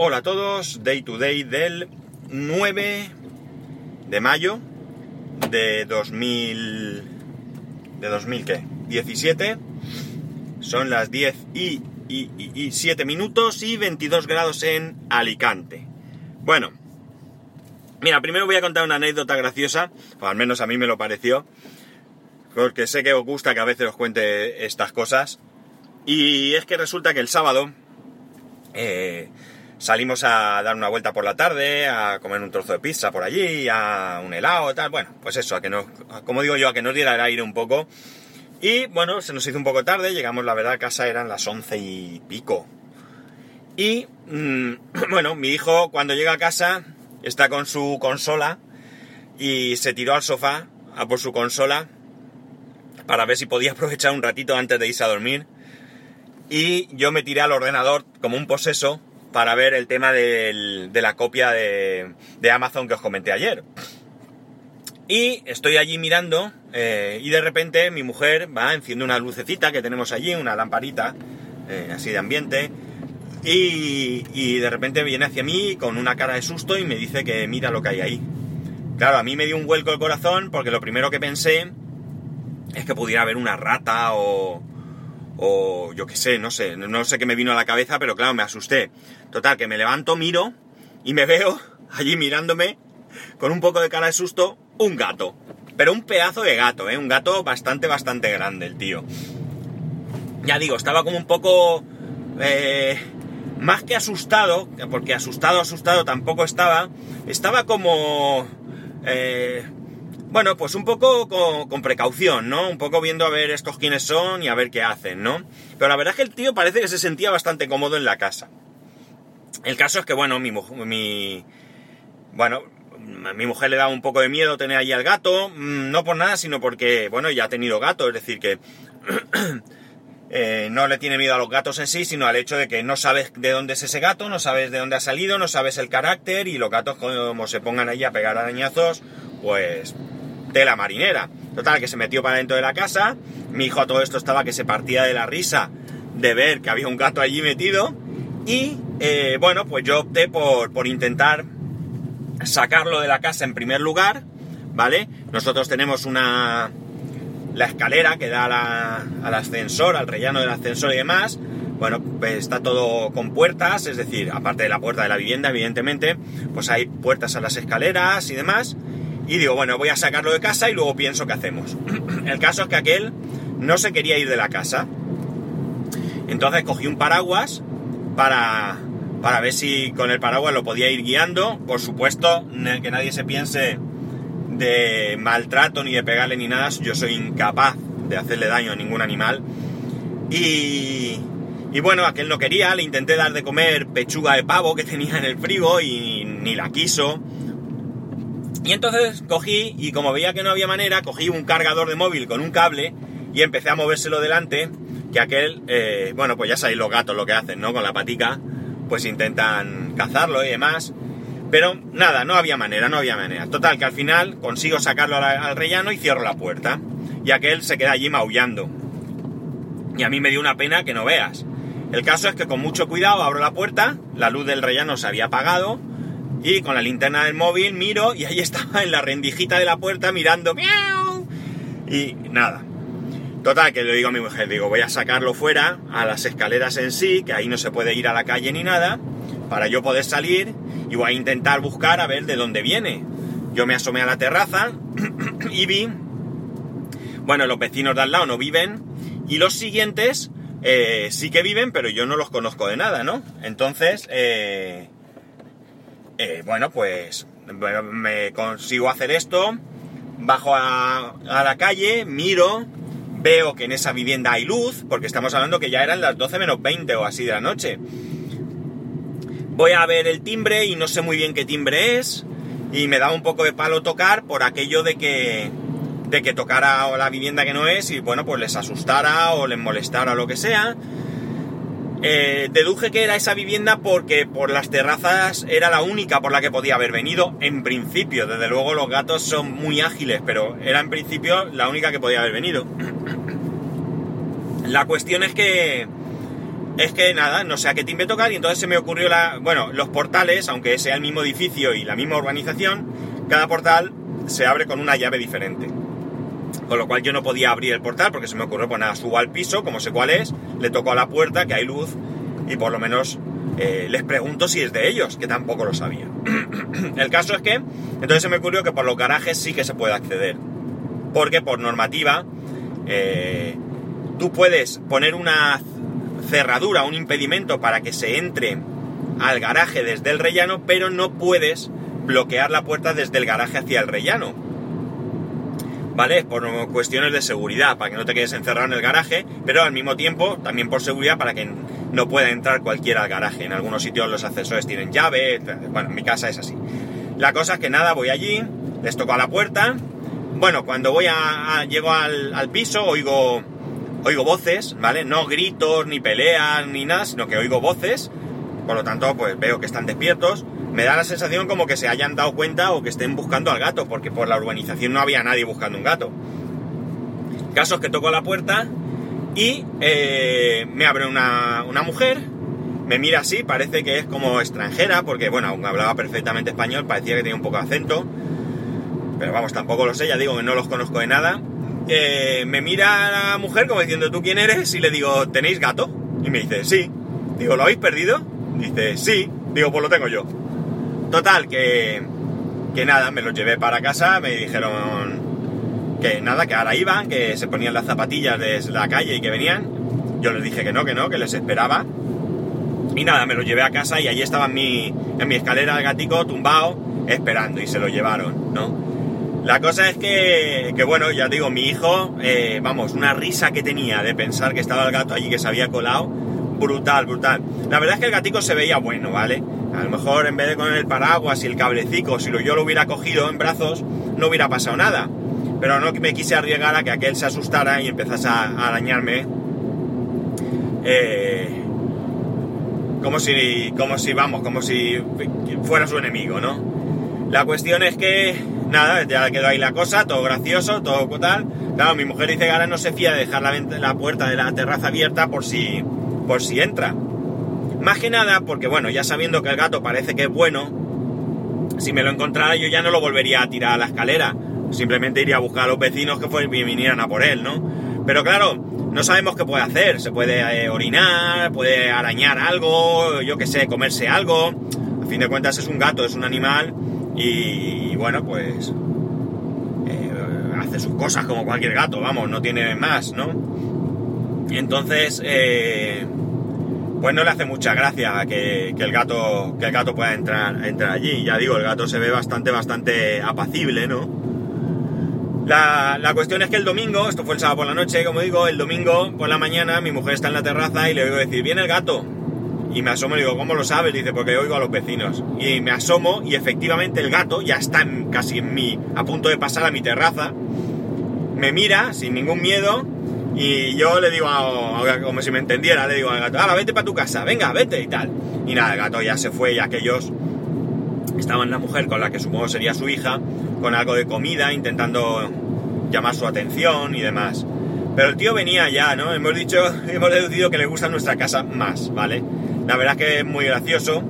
Hola a todos, Day to Day del 9 de mayo de 2000... ¿De 2000 qué? 17. Son las 10 y, y, y 7 minutos y 22 grados en Alicante. Bueno, mira, primero voy a contar una anécdota graciosa, o al menos a mí me lo pareció, porque sé que os gusta que a veces os cuente estas cosas. Y es que resulta que el sábado eh, salimos a dar una vuelta por la tarde, a comer un trozo de pizza por allí, a un helado, tal. Bueno, pues eso, a que nos, como digo yo, a que nos diera el aire un poco. Y bueno, se nos hizo un poco tarde, llegamos, la verdad, a casa eran las once y pico. Y mmm, bueno, mi hijo cuando llega a casa está con su consola y se tiró al sofá a por su consola para ver si podía aprovechar un ratito antes de irse a dormir. Y yo me tiré al ordenador como un poseso para ver el tema de la copia de, de, Amazon que os comenté ayer. Y estoy allí mirando eh, y de repente mi mujer va, enciende una lucecita que tenemos allí, una lamparita eh, así de ambiente. Y, y, de repente viene hacia mí con una cara de susto y me dice que mira lo que hay ahí. Claro, a mí me dio un vuelco el corazón porque lo primero que pensé es que pudiera haber una rata o, o yo qué sé, no sé, no sé qué me vino a la cabeza, pero claro, me asusté. Total, que me levanto, miro y me veo allí mirándome con un poco de cara de susto un gato. Pero un pedazo de gato, ¿eh? Un gato bastante, bastante grande el tío. Ya digo, estaba como un poco... Eh, más que asustado, porque asustado, asustado tampoco estaba, estaba como... Eh, bueno, pues un poco con, precaución, ¿no? Un poco viendo a ver estos quiénes son y a ver qué hacen, ¿no? Pero la verdad es que el tío parece que se sentía bastante cómodo en la casa. El caso es que, bueno, mi, bueno, a mi mujer le da un poco de miedo tener allí al gato, mm, no por nada, sino porque, bueno, ya ha tenido gato, es decir, que eh, no le tiene miedo a los gatos en sí, sino al hecho de que no sabes de dónde es ese gato, no sabes de dónde ha salido, no sabes el carácter y los gatos como se pongan allí a pegar arañazos, pues de la marinera. Total, que se metió para dentro de la casa. Mi hijo a todo esto estaba que se partía de la risa de ver que había un gato allí metido. Y eh, bueno, pues yo opté por, por, intentar sacarlo de la casa en primer lugar. ¿Vale? Nosotros tenemos una. La escalera que da la, al ascensor, al rellano del ascensor y demás. Bueno, pues está todo con puertas, es decir, aparte de la puerta de la vivienda, evidentemente, pues hay puertas a las escaleras y demás. Y digo, bueno, voy a sacarlo de casa y luego pienso qué hacemos. El caso es que aquel no se quería ir de la casa. Entonces cogí un paraguas para, para ver si con el paraguas lo podía ir guiando. Por supuesto, que nadie se piense de maltrato ni de pegarle ni nada. Yo soy incapaz de hacerle daño a ningún animal. Y, y bueno, aquel no quería, le intenté dar de comer pechuga de pavo que tenía en el frigo y ni la quiso. Y entonces cogí, y como veía que no había manera, cogí un cargador de móvil con un cable y empecé a movérselo delante, que aquel, eh, bueno, pues ya sabéis los gatos lo que hacen, ¿no? Con la patica, pues intentan cazarlo y demás. Pero nada, no había manera, no había manera. Total, que al final consigo sacarlo al, al rellano y cierro la puerta. Y aquel se queda allí maullando. Y a mí me dio una pena que no veas. El caso es que con mucho cuidado abro la puerta, la luz del rellano se había apagado, y con la linterna del móvil miro y ahí estaba en la rendijita de la puerta mirando ¡miau! y nada. Total, que le digo a mi mujer, digo, voy a sacarlo fuera, a las escaleras en sí, que ahí no se puede ir a la calle ni nada, para yo poder salir y voy a intentar buscar a ver de dónde viene. Yo me asomé a la terraza y vi, bueno, los vecinos de al lado no viven y los siguientes eh, sí que viven, pero yo no los conozco de nada, ¿no? Entonces, eh, eh, bueno, pues me, consigo hacer esto, bajo a, a, la calle, miro, veo que en esa vivienda hay luz, porque estamos hablando que ya eran las 12 menos 20 o así de la noche. Voy a ver el timbre y no sé muy bien qué timbre es, y me da un poco de palo tocar por aquello de que, de que tocara la vivienda que no es y bueno, pues les asustara o les molestara o lo que sea. Eh, deduje que era esa vivienda porque por las terrazas era la única por la que podía haber venido en principio. Desde luego los gatos son muy ágiles, pero era en principio la única que podía haber venido. La cuestión es que es que nada, no sé a qué timbre tocar y entonces se me ocurrió la... Bueno, los portales, aunque sea el mismo edificio y la misma urbanización, cada portal se abre con una llave diferente. Con lo cual yo no podía abrir el portal porque se me ocurrió, pues nada, subo al piso, como sé cuál es, le toco a la puerta, que hay luz, y por lo menos eh, les pregunto si es de ellos, que tampoco lo sabía. el caso es que, entonces se me ocurrió que por los garajes sí que se puede acceder. Porque por normativa, eh, tú puedes poner una cerradura, un impedimento para que se entre al garaje desde el rellano, pero no puedes bloquear la puerta desde el garaje hacia el rellano. ¿Vale? Por cuestiones de seguridad, para que no te quedes encerrado en el garaje, pero al mismo tiempo también por seguridad para que no pueda entrar cualquiera al garaje. En algunos sitios los ascensores tienen llave, bueno, en mi casa es así. La cosa es que nada, voy allí, les toco a la puerta. Bueno, cuando voy a, llego al, al piso, oigo oigo voces, ¿vale? No gritos, ni peleas, ni nada, sino que oigo voces, por lo tanto, pues veo que están despiertos. Me da la sensación como que se hayan dado cuenta o que estén buscando al gato, porque por la urbanización no había nadie buscando un gato. Casos que toco la puerta y eh, me abre una, una mujer, me mira así, parece que es como extranjera, porque bueno, aún hablaba perfectamente español, parecía que tenía un poco de acento, pero vamos, tampoco lo sé, ya digo que no los conozco de nada me mira la mujer como diciendo, ¿tú quién eres? Y le digo, ¿tenéis gato? Y me dice, sí. Digo, ¿lo habéis perdido? Dice, sí. Digo, pues lo tengo yo. Total, que, que nada, me los llevé para casa, me dijeron que nada, que ahora iban, que se ponían las zapatillas desde la calle y que venían. Yo les dije que no, que no, que les esperaba. Y nada, me los llevé a casa y allí estaba en mi, en mi escalera el gatico tumbado esperando y se lo llevaron, ¿no? La cosa es que, que bueno, ya digo, mi hijo, eh, vamos, una risa que tenía de pensar que estaba el gato allí que se había colado, brutal, brutal. La verdad es que el gatico se veía bueno, ¿vale? A lo mejor en vez de con el paraguas y el cablecico, si yo lo hubiera cogido en brazos, no hubiera pasado nada. Pero no me quise arriesgar a que aquel se asustara y empezase a, arañarme. Eh, como si, como si, vamos, como si fuera su enemigo, ¿no? La cuestión es que nada, ya quedó ahí la cosa, todo gracioso, todo tal. Claro, mi mujer dice que ahora no se fía de dejar la, la puerta de la terraza abierta por si, por si entra. Más que nada porque, bueno, ya sabiendo que el gato parece que es bueno, si me lo encontrara yo ya no lo volvería a tirar a la escalera. Simplemente iría a buscar a los vecinos que vinieran a por él, ¿no? Pero claro, no sabemos qué puede hacer. Se puede eh, orinar, puede arañar algo, yo qué sé, comerse algo. A fin de cuentas es un gato, es un animal y, bueno, pues eh, hace sus cosas como cualquier gato, vamos, no tiene más, ¿no? Entonces, eh, pues no le hace mucha gracia que, el gato que el gato pueda entrar, entrar allí. Ya digo, el gato se ve bastante, bastante apacible, ¿no? La, la, cuestión es que el domingo, esto fue el sábado por la noche, como digo, el domingo por la mañana mi mujer está en la terraza y le oigo decir, viene el gato. Y me asomo y digo, ¿cómo lo sabes? Dice, porque oigo a los vecinos. Y me asomo y efectivamente el gato ya está casi en mi, a punto de pasar a mi terraza. Me mira sin ningún miedo y yo le digo, como si me entendiera, le digo al gato, ahora vete para tu casa, venga, vete y tal. Y nada, el gato ya se fue y aquellos estaban la mujer con la que supongo sería su hija, con algo de comida, intentando llamar su atención y demás. Pero el tío venía ya, ¿no? Hemos dicho, hemos deducido que le gusta nuestra casa más, ¿vale? La verdad es que es muy gracioso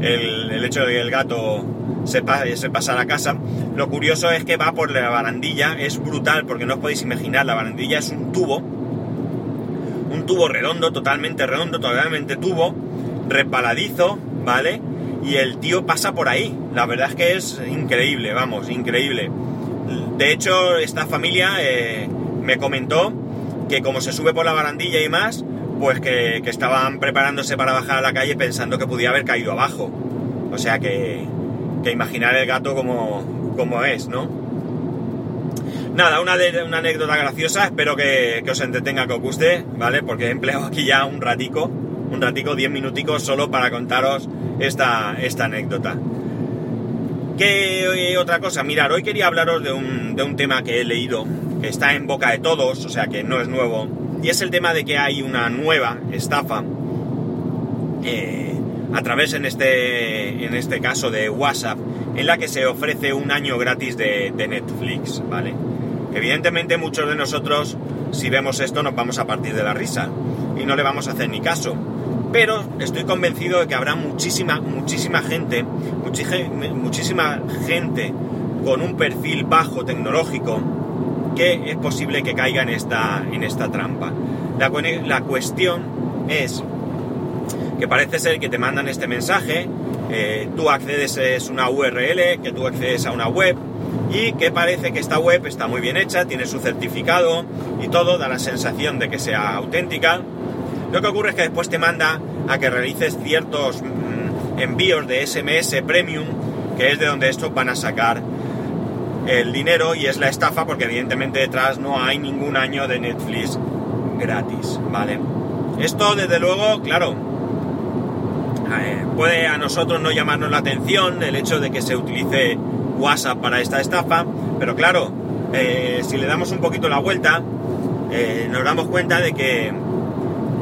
el, hecho de que el gato se, pase, pasa a la casa. Lo curioso es que va por la barandilla, es brutal porque no os podéis imaginar, la barandilla es un tubo, un tubo redondo, totalmente redondo, totalmente tubo, repaladizo, ¿vale? Y el tío pasa por ahí. La verdad es que es increíble, vamos, increíble. De hecho, esta familia eh, me comentó que como se sube por la barandilla y más, pues que, estaban preparándose para bajar a la calle pensando que podía haber caído abajo. O sea que, que imaginar el gato como, como es, ¿no? Nada, una, una anécdota graciosa, espero que, os entretenga, que os guste, ¿vale? Porque he empleado aquí ya un ratico, un ratico, 10 minuticos solo para contaros esta, esta anécdota. ¿Qué otra cosa? Mirar, hoy quería hablaros de un, de un tema que he leído, que está en boca de todos, o sea que no es nuevo, y es el tema de que hay una nueva estafa eh, a través en este, en este caso de WhatsApp, en la que se ofrece un año gratis de, Netflix, ¿vale? Evidentemente muchos de nosotros, si vemos esto, nos vamos a partir de la risa y no le vamos a hacer ni caso. pero estoy convencido de que habrá muchísima, muchísima gente, muchísima gente con un perfil bajo tecnológico que es posible que caiga en esta, en esta trampa. La, la cuestión es que parece ser que te mandan este mensaje, eh, tú accedes a una URL, que tú accedes a una web y que parece que esta web está muy bien hecha, tiene su certificado y todo, da la sensación de que sea auténtica. Lo que ocurre es que después te manda a que realices ciertos mm, envíos de SMS Premium, que es de donde estos van a sacar el dinero y es la estafa porque evidentemente detrás no hay ningún año de Netflix gratis, ¿vale? Esto desde luego, claro, puede a nosotros no llamarnos la atención el hecho de que se utilice WhatsApp para esta estafa, pero claro, eh, si le damos un poquito la vuelta, eh, nos damos cuenta de que,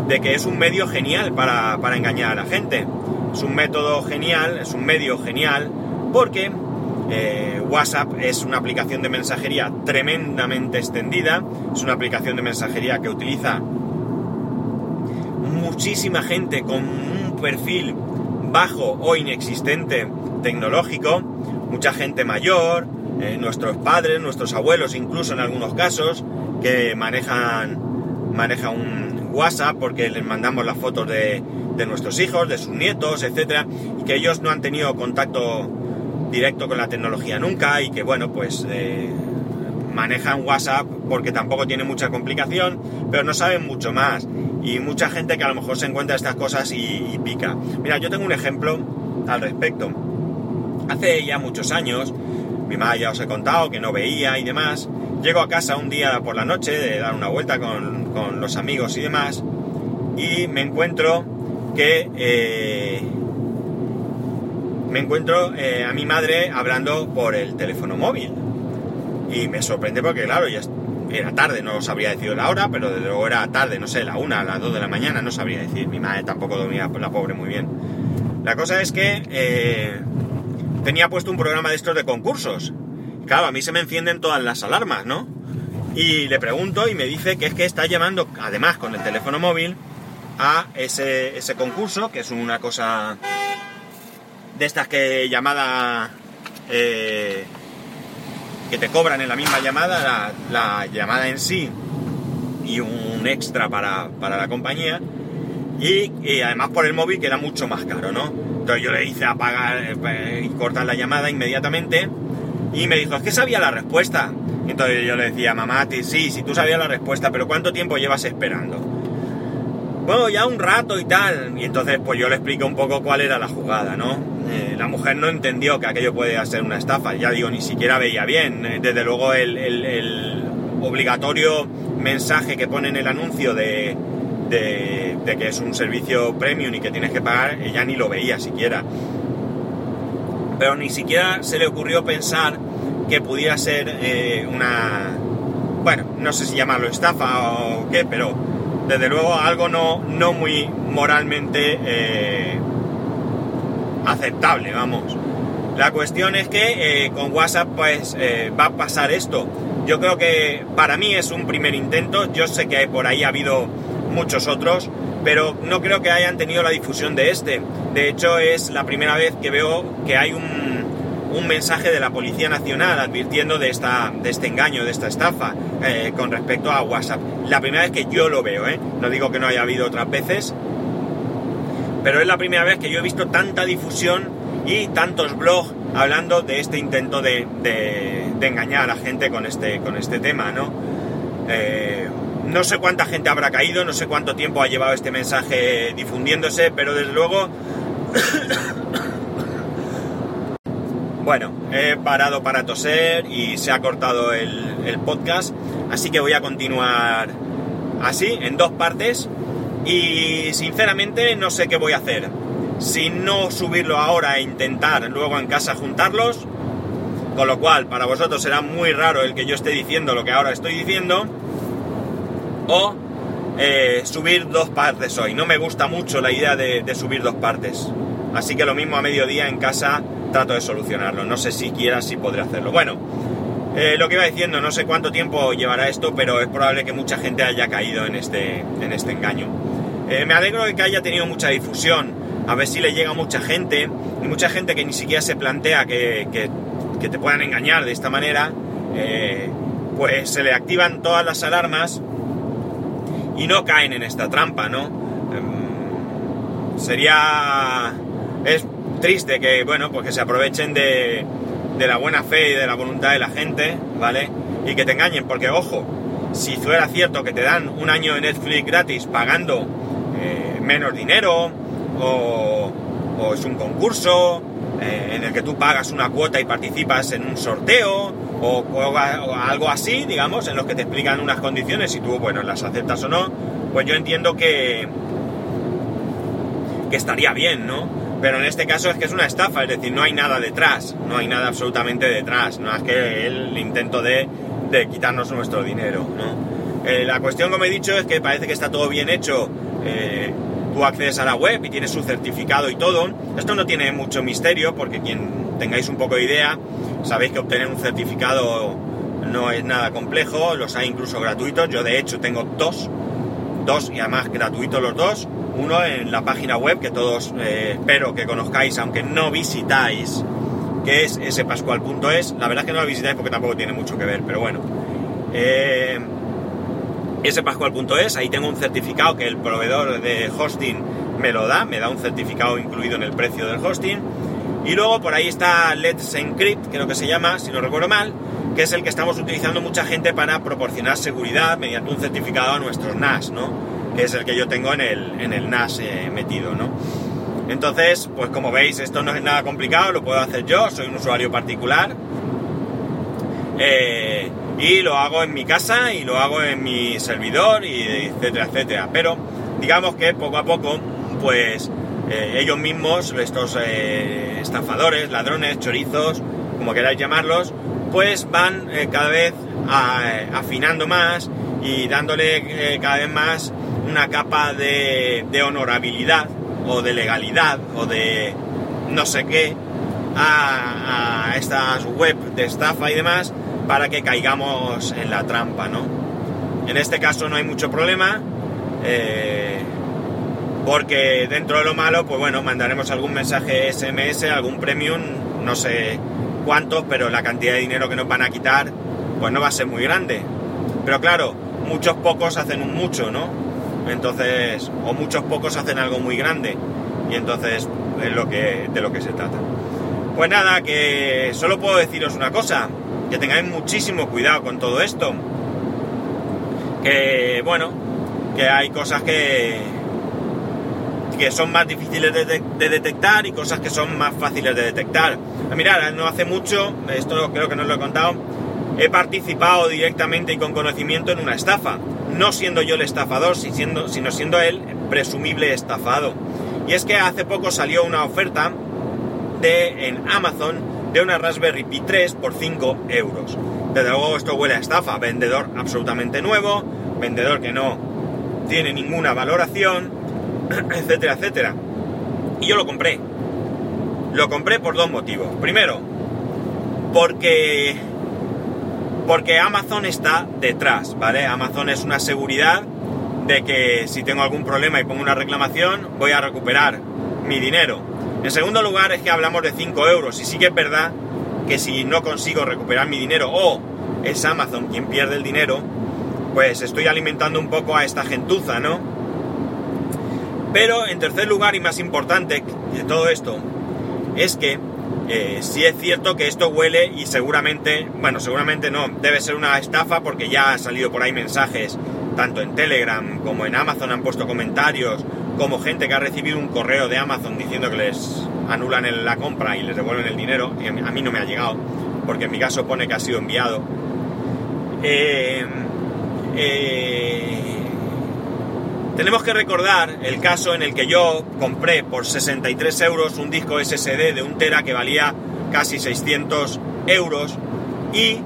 de que es un medio genial para, para engañar a la gente. Es un método genial, es un medio genial, porque WhatsApp es una aplicación de mensajería tremendamente extendida, es una aplicación de mensajería que utiliza muchísima gente con perfil bajo o inexistente tecnológico, mucha gente mayor, eh, nuestros padres, nuestros abuelos incluso en algunos casos, que manejan, manejan un WhatsApp porque les mandamos las fotos de, de nuestros hijos, de sus nietos, etcétera, y que ellos no han tenido contacto directo con la tecnología nunca y que bueno, pues eh, manejan WhatsApp porque tampoco tiene mucha complicación, pero no saben mucho más. Y mucha gente que a lo mejor se encuentra estas cosas y, pica. Mira, yo tengo un ejemplo al respecto. Hace ya muchos años, mi madre ya os he contado que no veía y demás. Llego a casa un día por la noche de dar una vuelta con, con los amigos y demás y me encuentro que eh, me encuentro eh, a mi madre hablando por el teléfono móvil. Y me sorprende porque, claro, ya era tarde, no sabría decir la hora, pero desde luego era tarde, no sé, la una, las dos de la mañana, no sabría decir. Mi madre tampoco dormía la pobre muy bien. La cosa es que eh, tenía puesto un programa de estos de concursos. Claro, a mí se me encienden todas las alarmas, ¿no? Y le pregunto y me dice que es que está llamando, además con el teléfono móvil, a ese, ese concurso, que es una cosa de estas que llamada eh, que te cobran en la misma llamada, la, llamada en sí y un extra para, la compañía. Y, además por el móvil queda mucho más caro, ¿no? Entonces yo le hice apagar eh, y cortar la llamada inmediatamente y me dijo, es que sabía la respuesta. Entonces yo le decía, mamá, sí, sí, tú sabías la respuesta, pero ¿cuánto tiempo llevas esperando? Bueno, ya un rato y tal. Y entonces pues yo le expliqué un poco cuál era la jugada, ¿no? Eh, la mujer no entendió que aquello puede ser una estafa, ya digo, ni siquiera veía bien. Eh, desde luego el, obligatorio mensaje que pone en el anuncio de, que es un servicio premium y que tienes que pagar, ella ni lo veía siquiera. Pero ni siquiera se le ocurrió pensar que pudiera ser eh, una... Bueno, no sé si llamarlo estafa o qué, pero desde luego algo no, no muy moralmente aceptable, vamos. La cuestión es que eh, con WhatsApp pues eh, va a pasar esto. Yo creo que para mí es un primer intento, yo sé que por ahí ha habido muchos otros, pero no creo que hayan tenido la difusión de este. De hecho es la primera vez que veo que hay un, un mensaje de la Policía Nacional advirtiendo de, esta, de este engaño, de esta estafa eh, con respecto a WhatsApp. La primera vez que yo lo veo, no digo que no haya habido otras veces, pero es la primera vez que yo he visto tanta difusión y tantos blogs hablando de este intento de, engañar a la gente con este, con este tema, ¿no? Eh, no sé cuánta gente habrá caído, no sé cuánto tiempo ha llevado este mensaje difundiéndose, pero desde luego... bueno, he parado para toser y se ha cortado el, podcast, así que voy a continuar así, en dos partes. Y sinceramente no sé qué voy a hacer. Si no subirlo ahora e intentar luego en casa juntarlos, con lo cual para vosotros será muy raro el que yo esté diciendo lo que ahora estoy diciendo, o eh, subir dos partes hoy. No me gusta mucho la idea de, subir dos partes. Así que lo mismo a mediodía en casa trato de solucionarlo. No sé si quiera si podré hacerlo. Bueno, eh, lo que iba diciendo, no sé cuánto tiempo llevará esto, pero es probable que mucha gente haya caído en este, en este engaño. Eh, me alegro de que haya tenido mucha difusión, a ver si le llega a mucha gente, y mucha gente que ni siquiera se plantea que, que, te puedan engañar de esta manera, eh, pues se le activan todas las alarmas y no caen en esta trampa, ¿no? Em, sería... es triste que, bueno, pues que se aprovechen de, la buena fe y de la voluntad de la gente, ¿vale? Y que te engañen, porque ojo, si fuera cierto que te dan un año de Netflix gratis pagando eh, menos dinero, o, es un concurso eh, en el que tú pagas una cuota y participas en un sorteo, o, algo así, digamos, en los que te explican unas condiciones y tú, bueno, las aceptas o no, pues yo entiendo que, que estaría bien, ¿no? Pero en este caso es que es una estafa, es decir, no hay nada detrás, no hay nada absolutamente detrás, no es que el intento de, quitarnos nuestro dinero, ¿no? Eh, la cuestión, como he dicho, es que parece que está todo bien hecho. Eh, tú accedes a la web y tienes su certificado y todo. Esto no tiene mucho misterio porque quien tengáis un poco de idea, sabéis que obtener un certificado no es nada complejo, los hay incluso gratuitos. Yo de hecho tengo dos, dos y además gratuitos los dos uno en la página web que todos eh, espero que conozcáis, aunque no visitáis, que es spascual.es. La verdad es que no lo visitáis porque tampoco tiene mucho que ver, pero bueno. Eh, spascual.es, ahí tengo un certificado que el proveedor de hosting me lo da, me da un certificado incluido en el precio del hosting. Y luego por ahí está Let's Encrypt, creo que se llama, si no recuerdo mal, que es el que estamos utilizando mucha gente para proporcionar seguridad mediante un certificado a nuestros NAS, ¿no? que es el que yo tengo en el, en el NAS eh, metido, ¿no? Entonces, pues como veis, esto no es nada complicado, lo puedo hacer yo, soy un usuario particular. Eh, y lo hago en mi casa y lo hago en mi servidor, y etcétera, etcétera. Pero digamos que poco a poco, pues eh, ellos mismos, estos estafadores, ladrones, chorizos, como queráis llamarlos, pues van cada vez afinando más y dándole cada vez más una capa de, honorabilidad o de legalidad o de no sé qué a, estas web de estafa y demás para que caigamos en la trampa, ¿no? En este caso no hay mucho problema eh, porque dentro de lo malo, pues bueno, mandaremos algún mensaje SMS, algún premium, no sé cuánto, pero la cantidad de dinero que nos van a quitar, pues no va a ser muy grande. Pero claro, muchos pocos hacen un mucho, ¿no? Entonces, o muchos pocos hacen algo muy grande. Y entonces es lo que, de lo que se trata. Pues nada, que solo puedo deciros una cosa, que tengáis muchísimo cuidado con todo esto. Que bueno, que hay cosas que, que son más difíciles de, de, detectar y cosas que son más fáciles de detectar. Mirad, no hace mucho, esto creo que no os lo he contado, he participado directamente y con conocimiento en una estafa no siendo yo el estafador, sino siendo él presumible estafado. Y es que hace poco salió una oferta de, en Amazon de una Raspberry Pi 3 por 5 euros. Desde luego esto huele a estafa, vendedor absolutamente nuevo, vendedor que no tiene ninguna valoración, etcétera, etcétera. Y yo lo compré. Lo compré por dos motivos. Primero, porque porque Amazon está detrás, ¿vale? Amazon es una seguridad de que si tengo algún problema y pongo una reclamación, voy a recuperar mi dinero. En segundo lugar, es que hablamos de 5 euros y sí que es verdad que si no consigo recuperar mi dinero o es Amazon quien pierde el dinero, pues estoy alimentando un poco a esta gentuza, ¿no? Pero en tercer lugar y más importante de todo esto, es que eh, sí es cierto que esto huele y seguramente, bueno, seguramente no, debe ser una estafa porque ya han salido por ahí mensajes, tanto en Telegram como en Amazon han puesto comentarios, como gente que ha recibido un correo de Amazon diciendo que les anulan la compra y les devuelven el dinero, a mí no me ha llegado, porque en mi caso pone que ha sido enviado. Eh, eh, tenemos que recordar el caso en el que yo compré por 63 euros un disco SSD de un tera que valía casi 600 euros y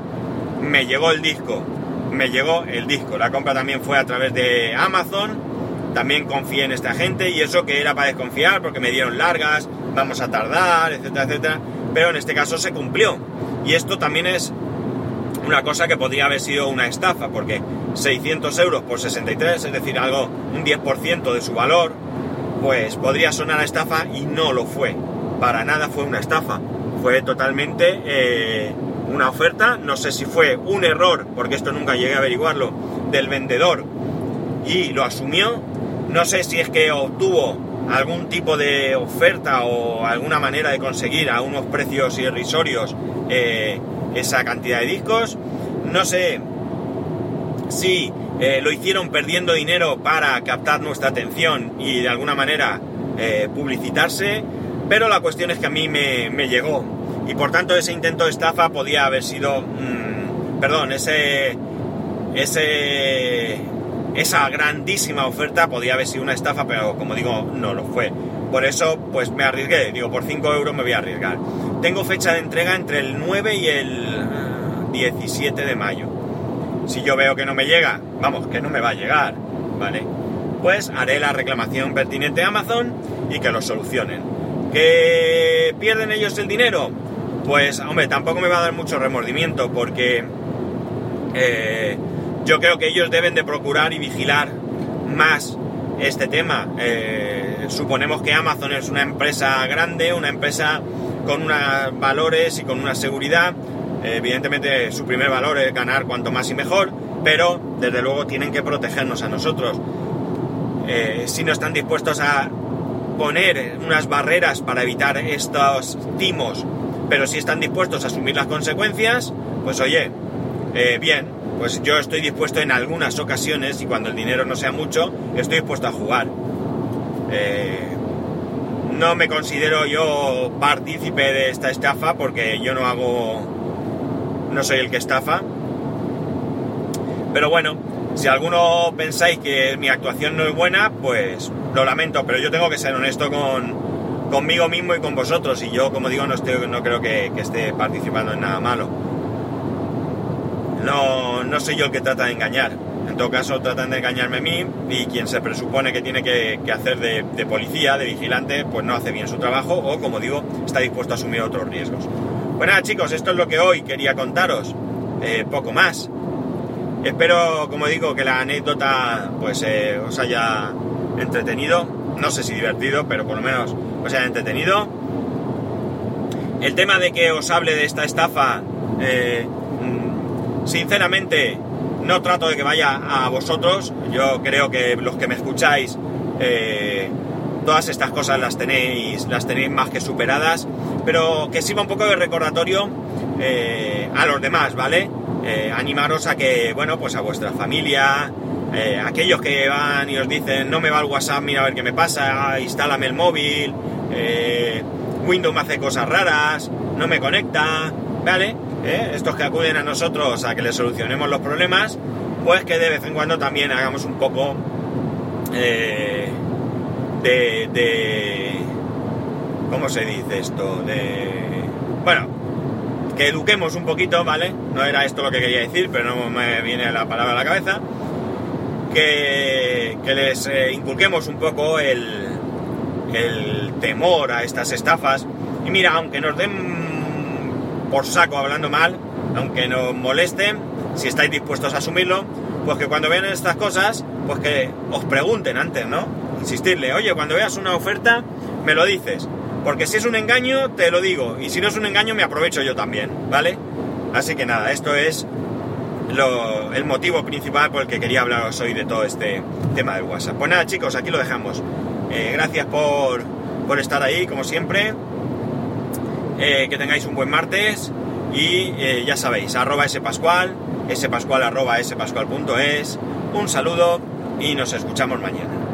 me llegó el disco. Me llegó el disco. La compra también fue a través de Amazon. También confié en esta gente y eso que era para desconfiar porque me dieron largas, vamos a tardar, etcétera, etcétera. Pero en este caso se cumplió. Y esto también es una cosa que podría haber sido una estafa porque 600 euros por 63, es decir, algo, un 10% de su valor, pues podría sonar a estafa y no lo fue. Para nada fue una estafa. Fue totalmente eh, una oferta. No sé si fue un error, porque esto nunca llegué a averiguarlo, del vendedor y lo asumió. No sé si es que obtuvo algún tipo de oferta o alguna manera de conseguir a unos precios irrisorios eh, esa cantidad de discos. No sé si eh, lo hicieron perdiendo dinero para captar nuestra atención y de alguna manera eh, publicitarse, pero la cuestión es que a mí me, llegó y por tanto ese intento de estafa podía haber sido, mm, perdón, ese, ese, esa grandísima oferta podía haber sido una estafa, pero como digo, no lo fue. Por eso, pues me arriesgué, digo, por 5 euros me voy a arriesgar. Tengo fecha de entrega entre el 9 y el 17 de mayo. Si yo veo que no me llega, vamos, que no me va a llegar, ¿vale? Pues haré la reclamación pertinente a Amazon y que lo solucionen. ¿Que pierden ellos el dinero? Pues, hombre, tampoco me va a dar mucho remordimiento porque eh, yo creo que ellos deben de procurar y vigilar más este tema. Eh, suponemos que Amazon es una empresa grande, una empresa con unos valores y con una seguridad Evidentemente su primer valor es ganar cuanto más y mejor, pero desde luego tienen que protegernos a nosotros. Eh, si no están dispuestos a poner unas barreras para evitar estos timos, pero si están dispuestos a asumir las consecuencias, pues oye, eh, bien, pues yo estoy dispuesto en algunas ocasiones, y cuando el dinero no sea mucho, estoy dispuesto a jugar. Eh, no me considero yo partícipe de esta estafa porque yo no hago no soy el que estafa. Pero bueno, si alguno pensáis que mi actuación no es buena, pues lo lamento, pero yo tengo que ser honesto con, conmigo mismo y con vosotros. Y yo, como digo, no, creo que, esté participando en nada malo. No, no soy yo el que trata de engañar. En todo caso, tratan de engañarme a mí y quien se presupone que tiene que, hacer de, policía, de vigilante, pues no hace bien su trabajo o, como digo, está dispuesto a asumir otros riesgos. Bueno pues chicos, esto es lo que hoy quería contaros. Eh, poco más. Espero, como digo, que la anécdota pues eh, os haya entretenido. No sé si divertido, pero por lo menos os haya entretenido. El tema de que os hable de esta estafa, eh, mm, sinceramente, no trato de que vaya a vosotros. Yo creo que los que me escucháis, todas estas cosas las tenéis, las tenéis más que superadas pero que sirva un poco de recordatorio eh, a los demás, ¿vale? Eh, animaros a que, bueno, pues a vuestra familia, eh, aquellos que van y os dicen, no me va el WhatsApp, mira a ver qué me pasa, instálame el móvil, Windows me hace cosas raras, no me conecta, ¿vale? Estos que acuden a nosotros a que les solucionemos los problemas, pues que de vez en cuando también hagamos un poco de, de ¿Cómo se dice esto? De... Bueno, que eduquemos un poquito, ¿vale? No era esto lo que quería decir, pero no me viene la palabra a la cabeza. Que, que les eh, inculquemos un poco el, el temor a estas estafas. Y mira, aunque nos den por saco hablando mal, aunque nos molesten, si estáis dispuestos a asumirlo, pues que cuando vean estas cosas, pues que os pregunten antes, ¿no? Insistirle, oye, cuando veas una oferta, me lo dices. Porque si es un engaño, te lo digo. Y si no es un engaño, me aprovecho yo también, ¿vale? Así que nada, esto es el motivo principal por el que quería hablaros hoy de todo este tema del WhatsApp. Pues nada, chicos, aquí lo dejamos. Eh, gracias por, estar ahí, como siempre. Eh, que tengáis un buen martes. Y eh, ya sabéis, arroba spascual, spascual arroba spascual.es. Un saludo y nos escuchamos mañana.